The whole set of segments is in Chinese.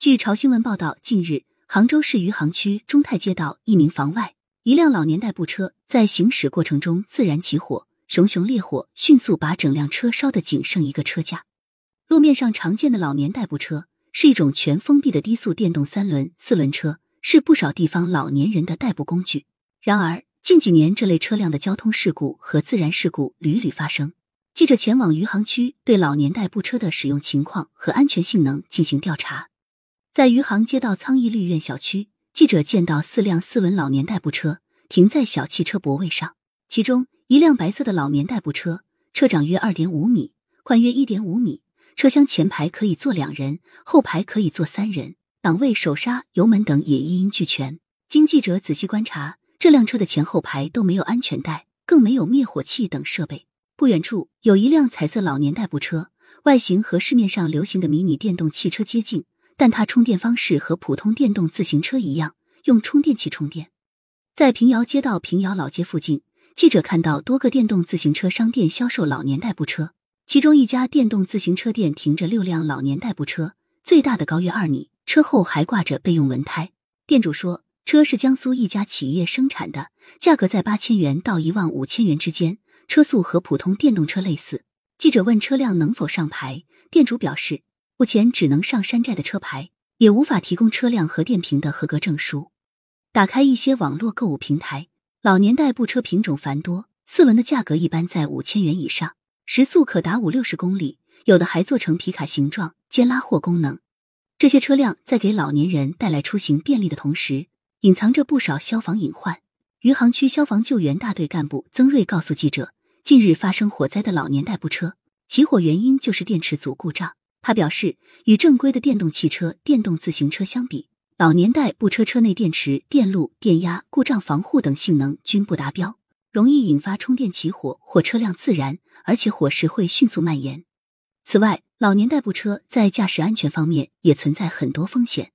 据朝新闻报道，近日杭州市余杭区中泰街道一名房外，一辆老年代步车在行驶过程中自燃起火，熊熊烈火迅速把整辆车烧得仅剩一个车架。路面上常见的老年代步车是一种全封闭的低速电动三轮、四轮车，是不少地方老年人的代步工具。然而，近几年这类车辆的交通事故和自燃事故屡屡发生。记者前往余杭区，对老年代步车的使用情况和安全性能进行调查。在余杭街道苍义绿苑小区，记者见到四辆四轮老年代步车停在小汽车泊位上，其中一辆白色的老年代步车，车长约二点五米，宽约一点五米，车厢前排可以坐两人，后排可以坐三人，档位、手刹、油门等也一应俱全。经记者仔细观察，这辆车的前后排都没有安全带，更没有灭火器等设备。不远处有一辆彩色老年代步车，外形和市面上流行的迷你电动汽车接近。但它充电方式和普通电动自行车一样，用充电器充电。在平遥街道平遥老街附近，记者看到多个电动自行车商店销售老年代步车，其中一家电动自行车店停着六辆老年代步车，最大的高约二米，车后还挂着备用轮胎。店主说，车是江苏一家企业生产的，价格在八千元到一万五千元之间，车速和普通电动车类似。记者问车辆能否上牌，店主表示。目前只能上山寨的车牌，也无法提供车辆和电瓶的合格证书。打开一些网络购物平台，老年代步车品种繁多，四轮的价格一般在五千元以上，时速可达五六十公里，有的还做成皮卡形状，兼拉货功能。这些车辆在给老年人带来出行便利的同时，隐藏着不少消防隐患。余杭区消防救援大队干部曾瑞告诉记者，近日发生火灾的老年代步车，起火原因就是电池组故障。他表示，与正规的电动汽车、电动自行车相比，老年代步车车内电池、电路、电压、故障防护等性能均不达标，容易引发充电起火或车辆自燃，而且火势会迅速蔓延。此外，老年代步车在驾驶安全方面也存在很多风险。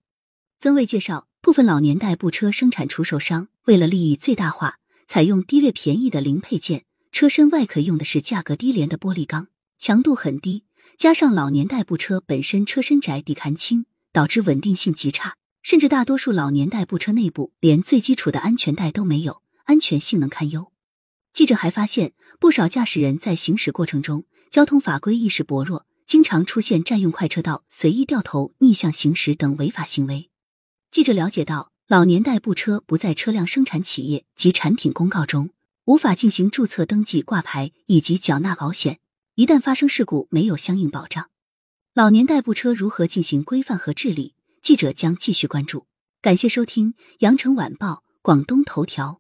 曾卫介绍，部分老年代步车生产出售商为了利益最大化，采用低劣便宜的零配件，车身外壳用的是价格低廉的玻璃钢，强度很低。加上老年代步车本身车身窄、底盘轻，导致稳定性极差，甚至大多数老年代步车内部连最基础的安全带都没有，安全性能堪忧。记者还发现，不少驾驶人在行驶过程中交通法规意识薄弱，经常出现占用快车道、随意掉头、逆向行驶等违法行为。记者了解到，老年代步车不在车辆生产企业及产品公告中，无法进行注册登记、挂牌以及缴纳保险。一旦发生事故，没有相应保障，老年代步车如何进行规范和治理？记者将继续关注。感谢收听《羊城晚报·广东头条》。